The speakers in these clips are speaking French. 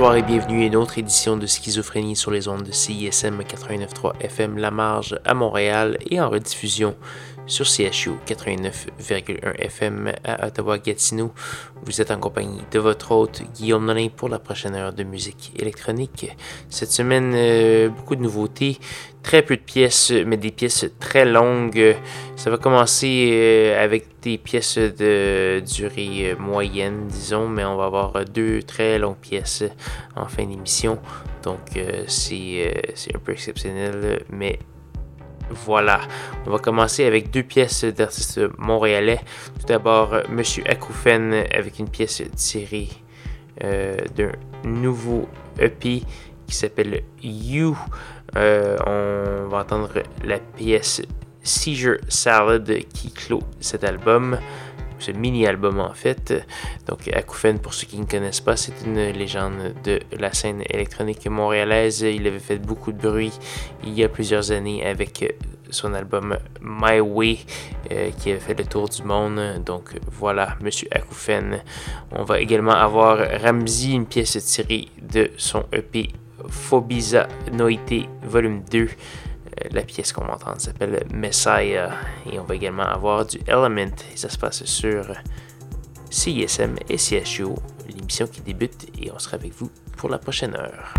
Bonsoir et bienvenue à une autre édition de Schizophrénie sur les ondes de CISM 89.3 FM La Marge à Montréal et en rediffusion sur CHU 89,1 FM à Ottawa-Gatineau. Vous êtes en compagnie de votre hôte Guillaume Nolin pour la prochaine heure de musique électronique. Cette semaine, euh, beaucoup de nouveautés, très peu de pièces, mais des pièces très longues. Ça va commencer euh, avec des pièces de durée moyenne, disons, mais on va avoir deux très longues pièces en fin d'émission. Donc euh, c'est un peu exceptionnel, mais voilà, on va commencer avec deux pièces d'artistes montréalais. Tout d'abord, Monsieur Akoufen avec une pièce tirée euh, d'un nouveau EP qui s'appelle You. Euh, on va entendre la pièce Seizure Salad qui clôt cet album ce mini-album en fait. Donc Akoufen, pour ceux qui ne connaissent pas, c'est une légende de la scène électronique montréalaise. Il avait fait beaucoup de bruit il y a plusieurs années avec son album My Way euh, qui avait fait le tour du monde. Donc voilà, Monsieur Akoufen. On va également avoir Ramsey, une pièce tirée de son EP Phobisa Noité Volume 2. Euh, la pièce qu'on va entendre s'appelle Messiah. Et on va également avoir du Element. Et ça se passe sur CISM et CHU, l'émission qui débute. Et on sera avec vous pour la prochaine heure.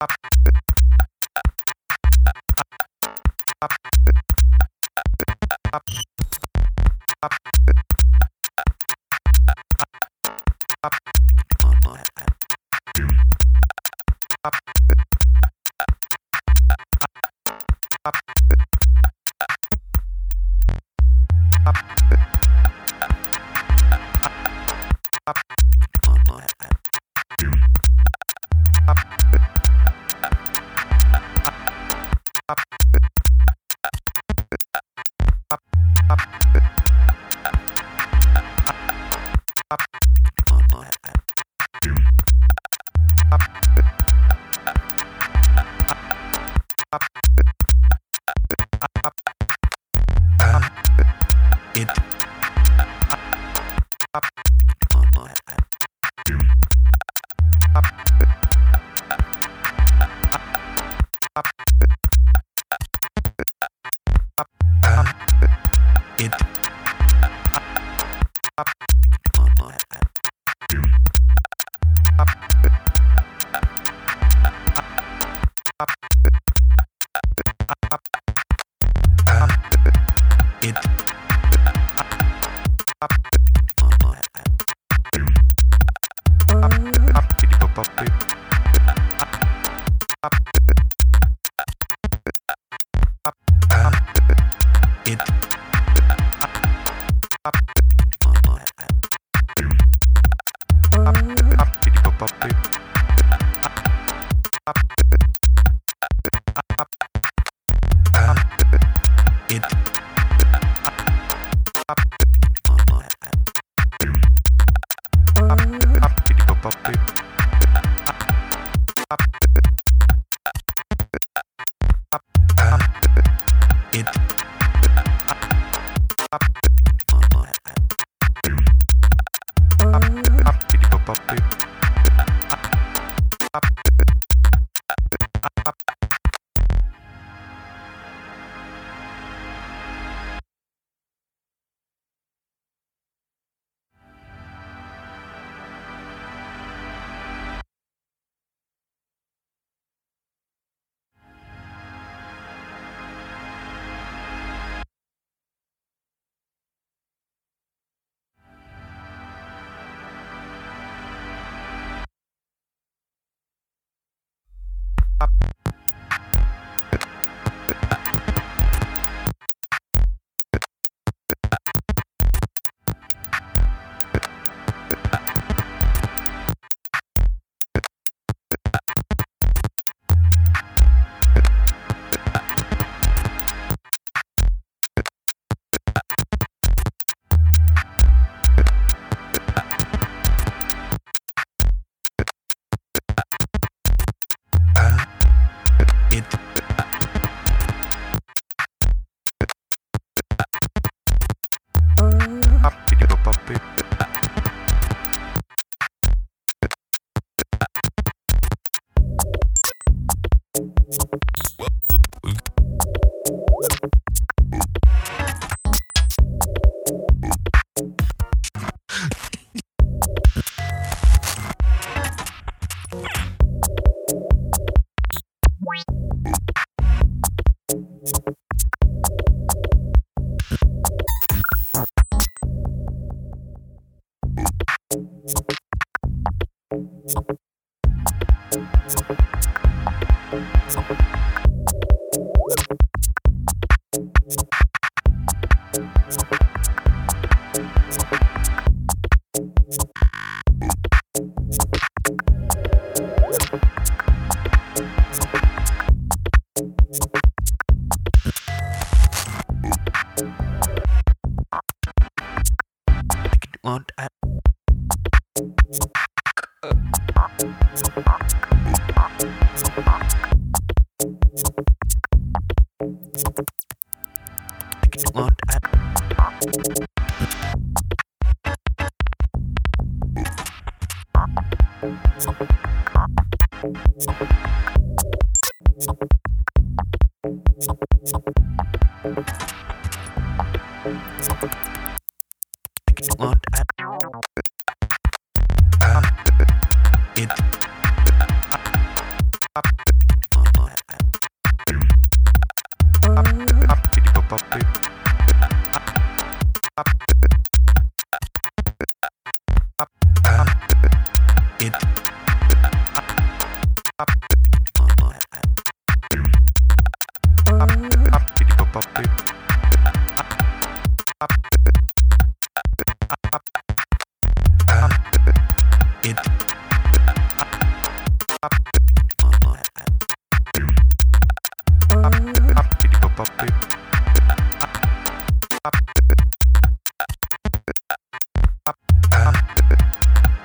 up it. It. it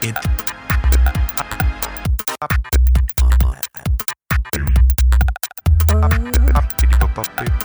it. Oh.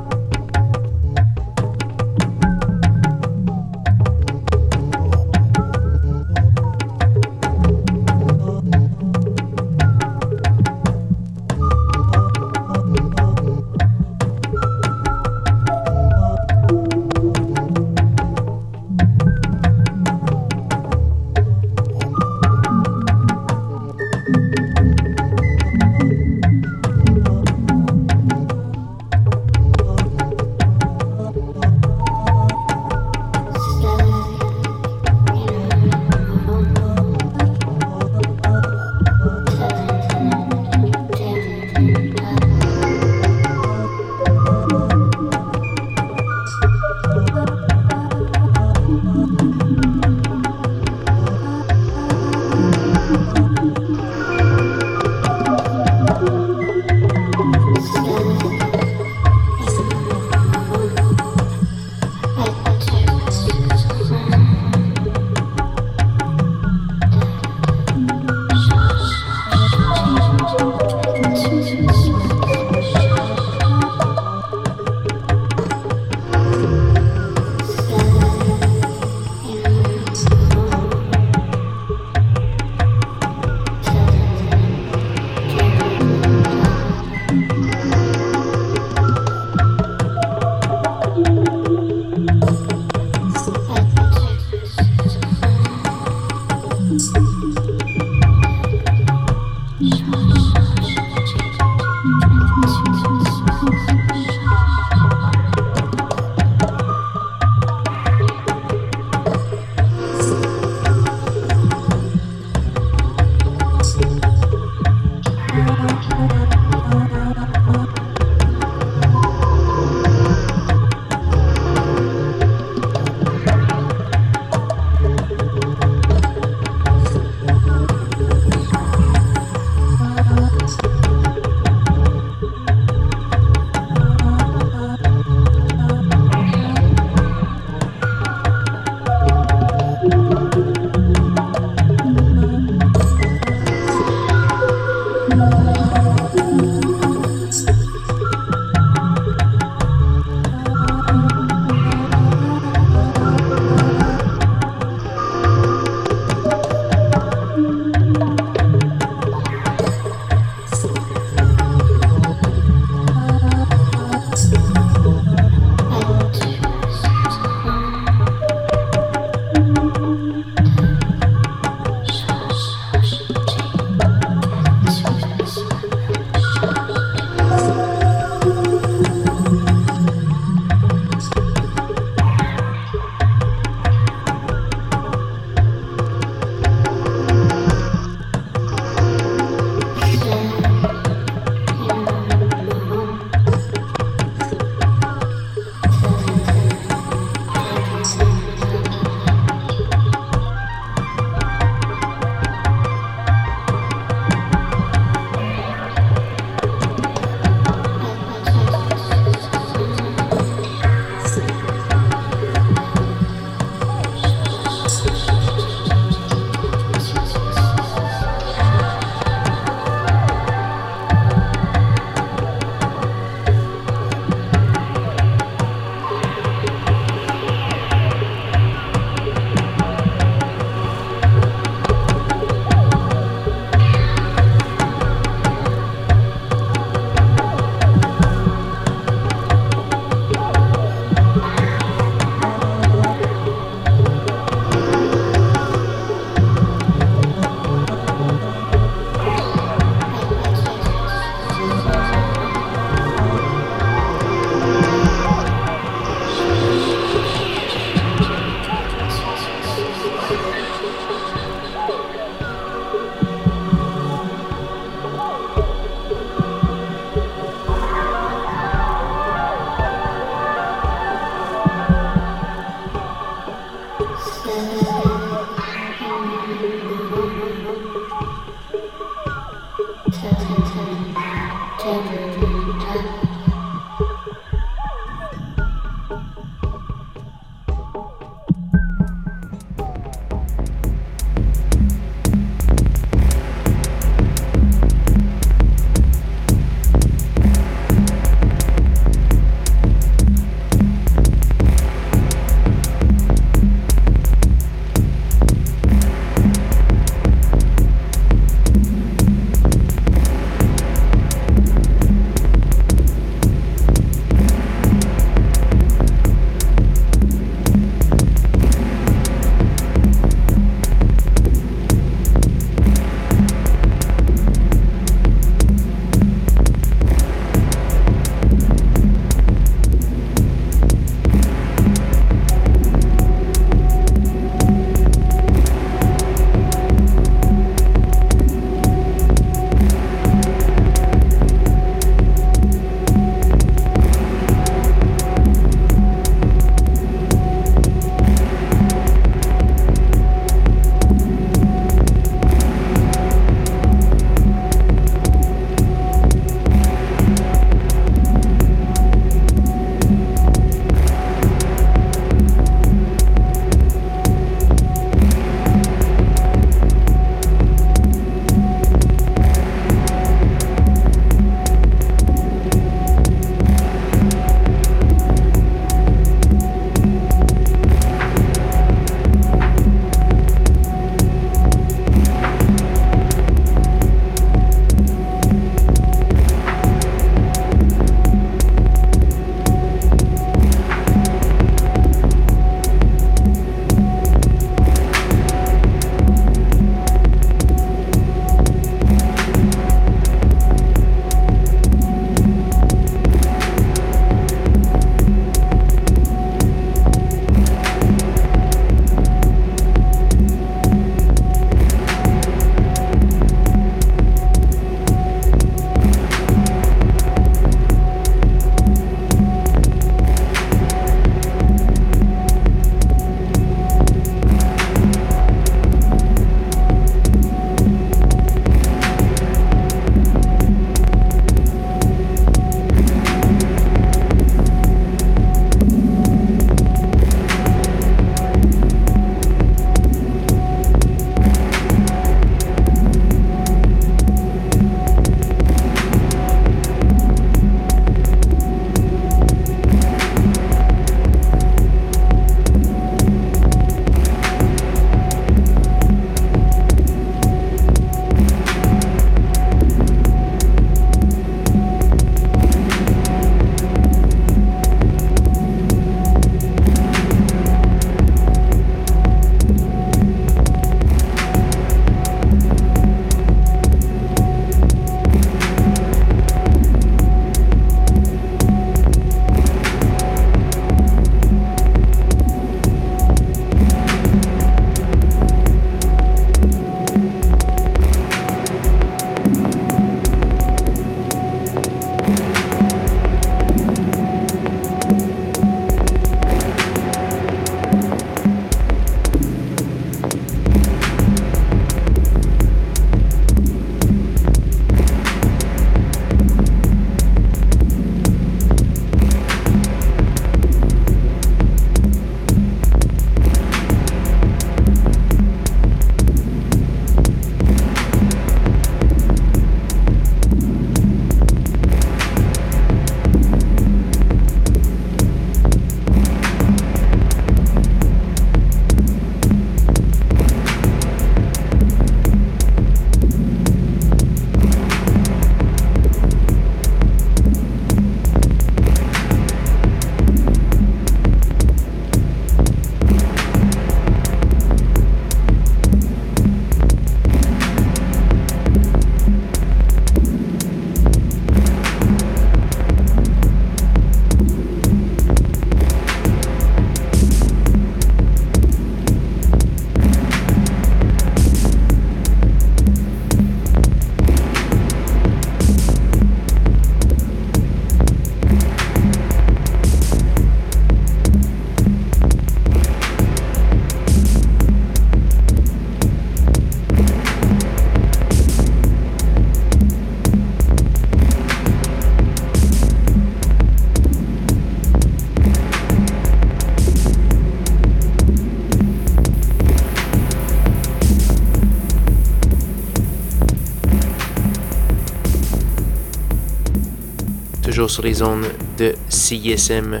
Toujours sur les zones de CISM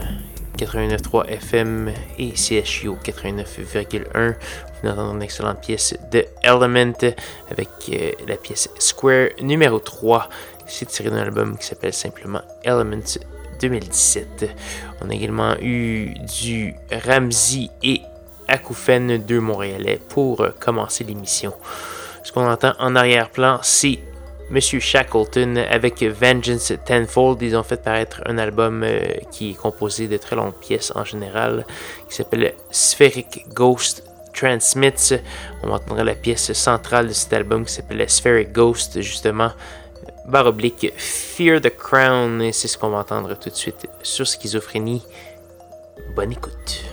89.3 FM et CHU 89.1. Vous entendez une excellente pièce de Element avec euh, la pièce Square numéro 3. C'est tiré d'un album qui s'appelle simplement Element 2017. On a également eu du Ramsey et Akoufen, deux Montréalais, pour commencer l'émission. Ce qu'on entend en arrière-plan, c'est Monsieur Shackleton avec Vengeance Tenfold. Ils ont fait paraître un album euh, qui est composé de très longues pièces en général, qui s'appelle Spheric Ghost Transmits. On entendra la pièce centrale de cet album qui s'appelle Spheric Ghost, justement. Barre oblique Fear the Crown, c'est ce qu'on va entendre tout de suite sur Schizophrénie. Bonne écoute.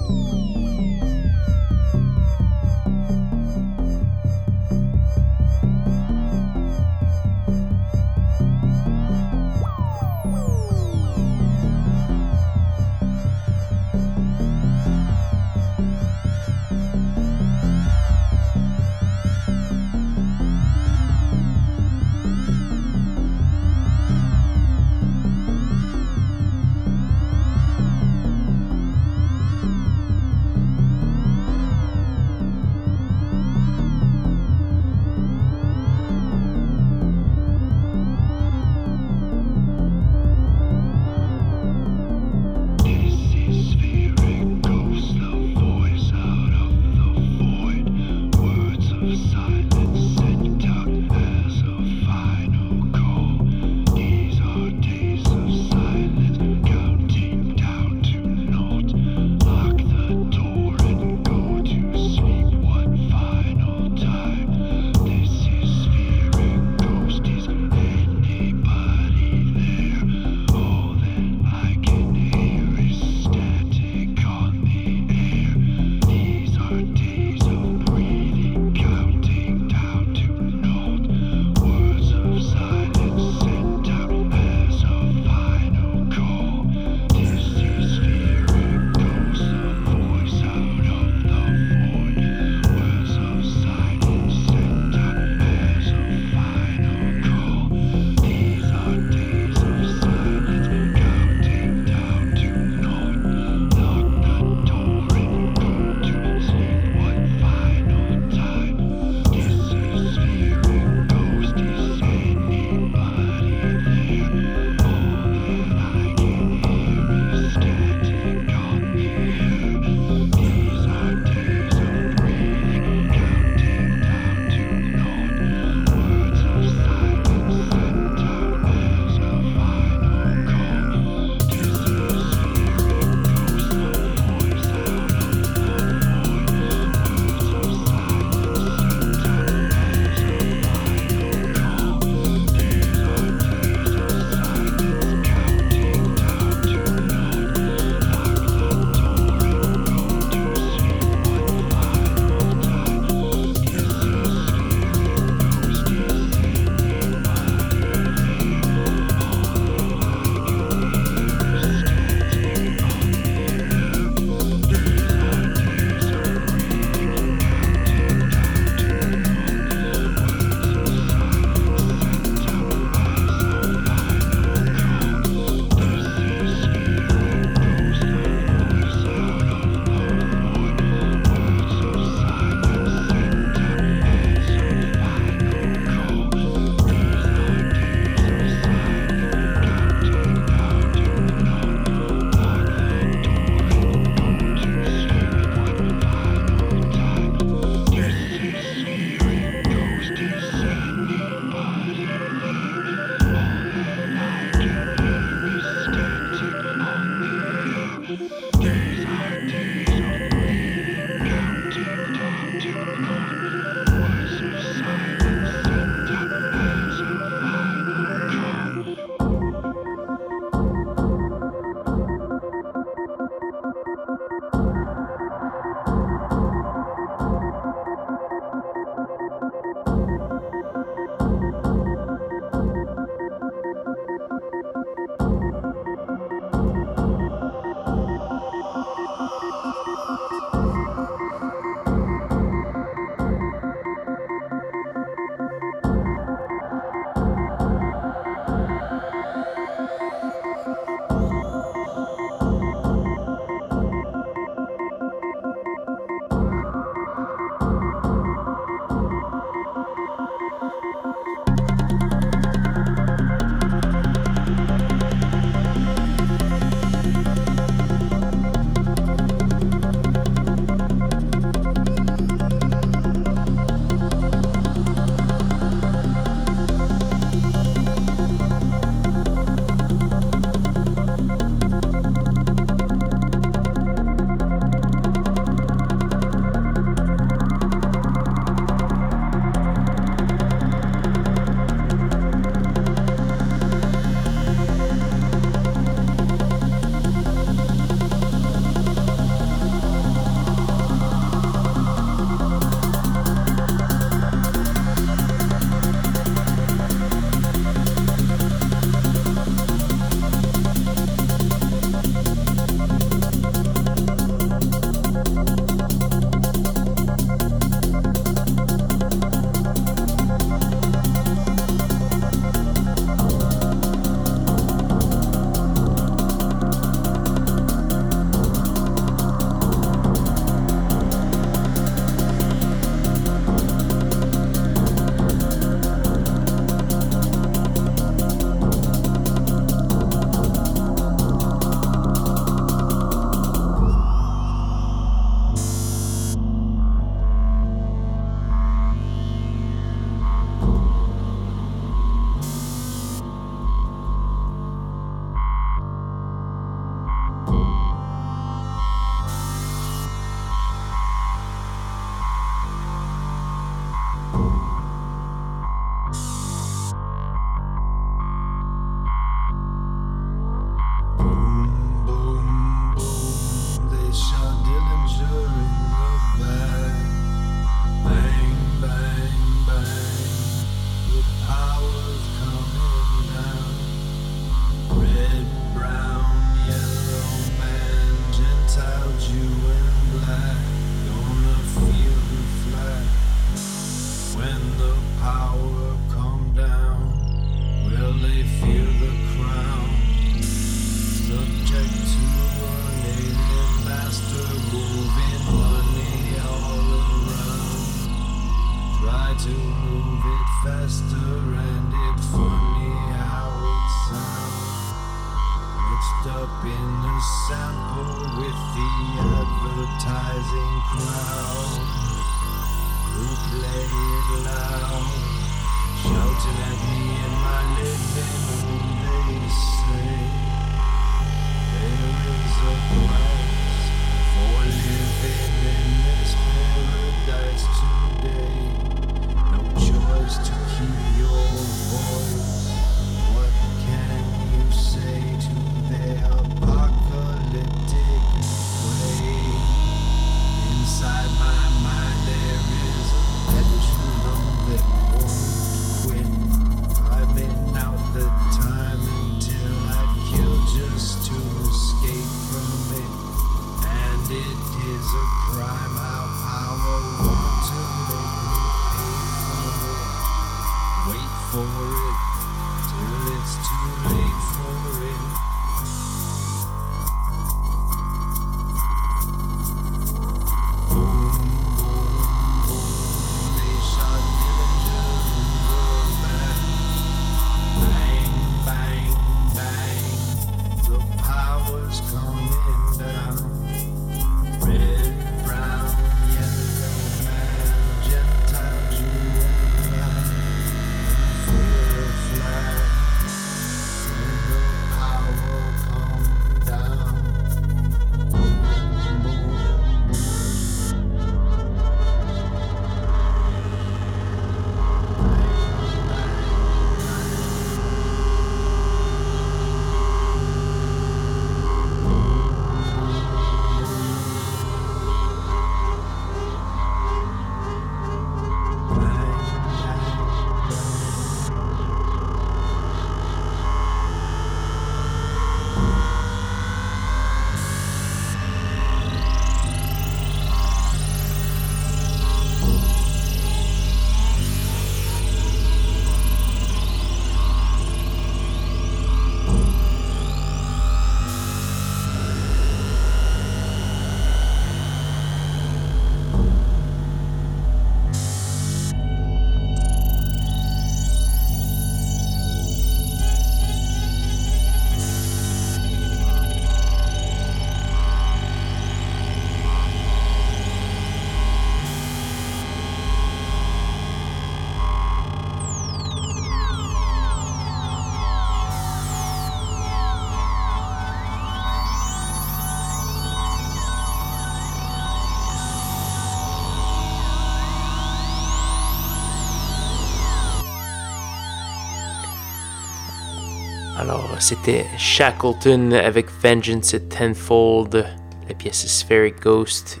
C'était Shackleton avec Vengeance Tenfold, la pièce Spheric Ghost,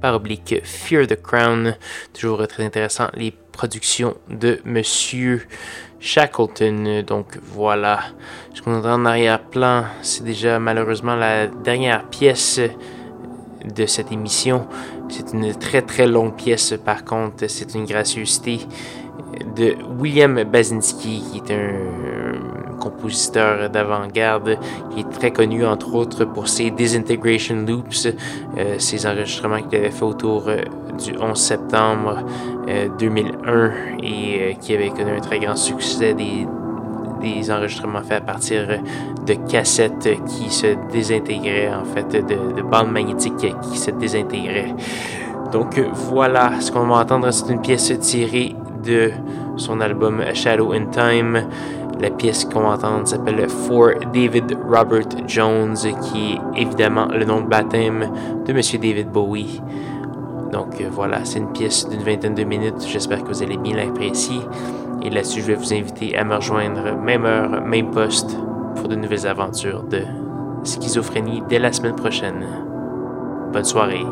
par oblique Fear the Crown. Toujours très intéressant, les productions de Monsieur Shackleton. Donc voilà, ce qu'on entend en arrière-plan, c'est déjà malheureusement la dernière pièce de cette émission. C'est une très très longue pièce par contre, c'est une gracieuseté de William Basinski, qui est un compositeur d'avant-garde, qui est très connu entre autres pour ses Disintegration Loops, euh, ses enregistrements qu'il avait fait autour euh, du 11 septembre euh, 2001 et euh, qui avait connu un très grand succès des, enregistrements faits à partir de cassettes qui se désintégraient, en fait, de, de bandes magnétiques qui se désintégraient. Donc voilà, ce qu'on va entendre, c'est une pièce tirée de son album Shadow in Time. La pièce qu'on va entendre s'appelle For David Robert Jones, qui est évidemment le nom de baptême de Monsieur David Bowie. Donc euh, voilà, c'est une pièce d'une vingtaine de minutes. J'espère que vous allez bien l'apprécier. Et là-dessus, je vais vous inviter à me rejoindre même heure, même poste pour de nouvelles aventures de schizophrénie dès la semaine prochaine. Bonne soirée.